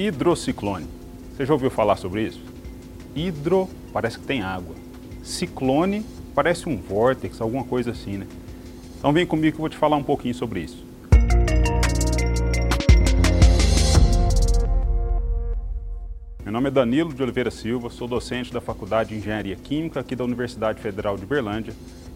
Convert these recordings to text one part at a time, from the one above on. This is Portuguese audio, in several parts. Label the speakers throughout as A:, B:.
A: Hidrociclone. Você já ouviu falar sobre isso? Hidro parece que tem água. Ciclone parece um vórtex, alguma coisa assim, né? Então vem comigo que eu vou te falar um pouquinho sobre isso. Meu nome é Danilo de Oliveira Silva, sou docente da Faculdade de Engenharia Química aqui da Universidade Federal de Berlândia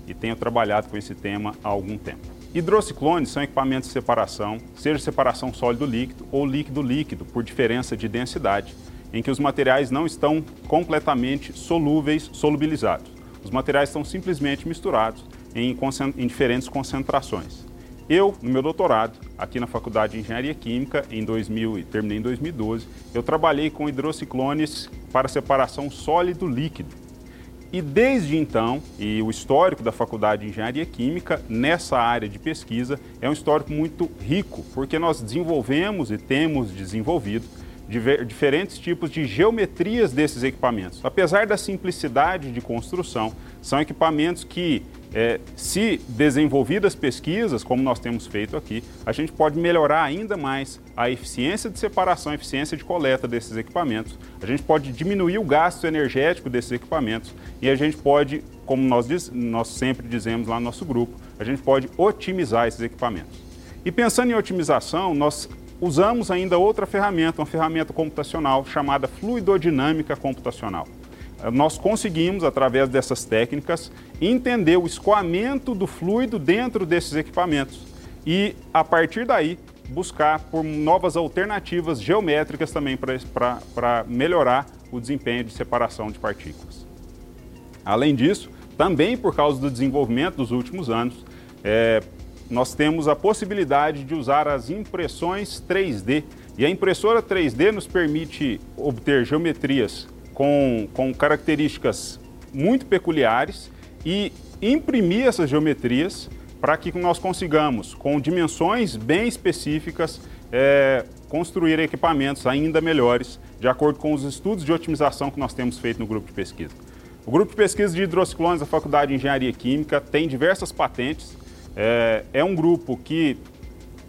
A: e tenho trabalhado com esse tema há algum tempo. Hidrociclones são equipamentos de separação, seja separação sólido-líquido ou líquido-líquido, por diferença de densidade, em que os materiais não estão completamente solúveis, solubilizados. Os materiais estão simplesmente misturados em, em diferentes concentrações. Eu, no meu doutorado, aqui na Faculdade de Engenharia Química, em 2000 e terminei em 2012, eu trabalhei com hidrociclones para separação sólido-líquido. E desde então, e o histórico da Faculdade de Engenharia Química nessa área de pesquisa é um histórico muito rico, porque nós desenvolvemos e temos desenvolvido diferentes tipos de geometrias desses equipamentos. Apesar da simplicidade de construção, são equipamentos que, é, se desenvolvidas pesquisas, como nós temos feito aqui, a gente pode melhorar ainda mais a eficiência de separação, a eficiência de coleta desses equipamentos, a gente pode diminuir o gasto energético desses equipamentos e a gente pode, como nós, diz, nós sempre dizemos lá no nosso grupo, a gente pode otimizar esses equipamentos. E pensando em otimização, nós usamos ainda outra ferramenta, uma ferramenta computacional chamada fluidodinâmica computacional. Nós conseguimos, através dessas técnicas, entender o escoamento do fluido dentro desses equipamentos e, a partir daí, buscar por novas alternativas geométricas também para melhorar o desempenho de separação de partículas. Além disso, também por causa do desenvolvimento dos últimos anos, é, nós temos a possibilidade de usar as impressões 3D. E a impressora 3D nos permite obter geometrias com, com características muito peculiares e imprimir essas geometrias para que nós consigamos, com dimensões bem específicas, é, construir equipamentos ainda melhores, de acordo com os estudos de otimização que nós temos feito no grupo de pesquisa. O grupo de pesquisa de hidrociclones da Faculdade de Engenharia Química tem diversas patentes é, é um grupo que,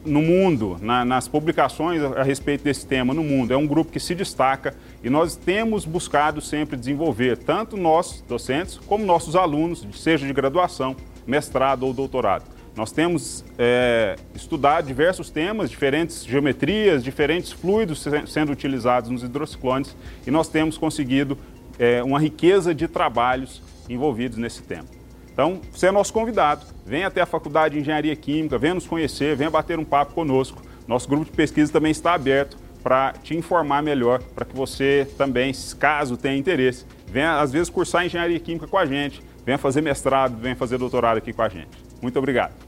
A: no mundo, na, nas publicações a respeito desse tema no mundo, é um grupo que se destaca e nós temos buscado sempre desenvolver, tanto nós, docentes, como nossos alunos, seja de graduação, mestrado ou doutorado. Nós temos é, estudado diversos temas, diferentes geometrias, diferentes fluidos sendo utilizados nos hidrociclones e nós temos conseguido é, uma riqueza de trabalhos envolvidos nesse tema. Então, você é nosso convidado. Venha até a Faculdade de Engenharia Química, venha nos conhecer, venha bater um papo conosco. Nosso grupo de pesquisa também está aberto para te informar melhor, para que você também, caso tenha interesse, venha às vezes cursar Engenharia Química com a gente, venha fazer mestrado, venha fazer doutorado aqui com a gente. Muito obrigado.